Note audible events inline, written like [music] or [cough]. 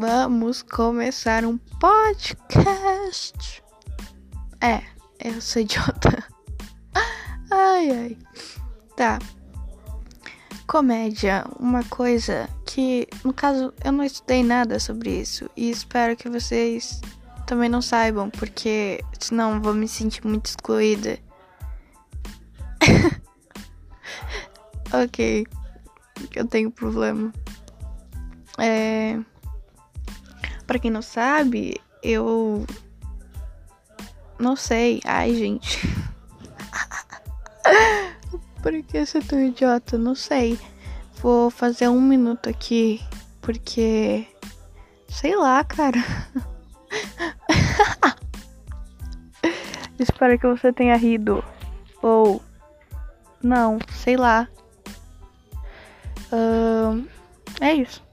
Vamos começar um podcast. É, eu sou idiota. [laughs] Ai, ai. Tá. Comédia, uma coisa que, no caso, eu não estudei nada sobre isso e espero que vocês também não saibam, porque senão vou me sentir muito excluída. [laughs] ok, eu tenho problema. É. Pra quem não sabe, eu. Não sei. Ai, gente. [laughs] Por que você é tão idiota? Não sei. Vou fazer um minuto aqui, porque. Sei lá, cara. [laughs] Espero que você tenha rido. Ou. Não, sei lá. Uh, é isso.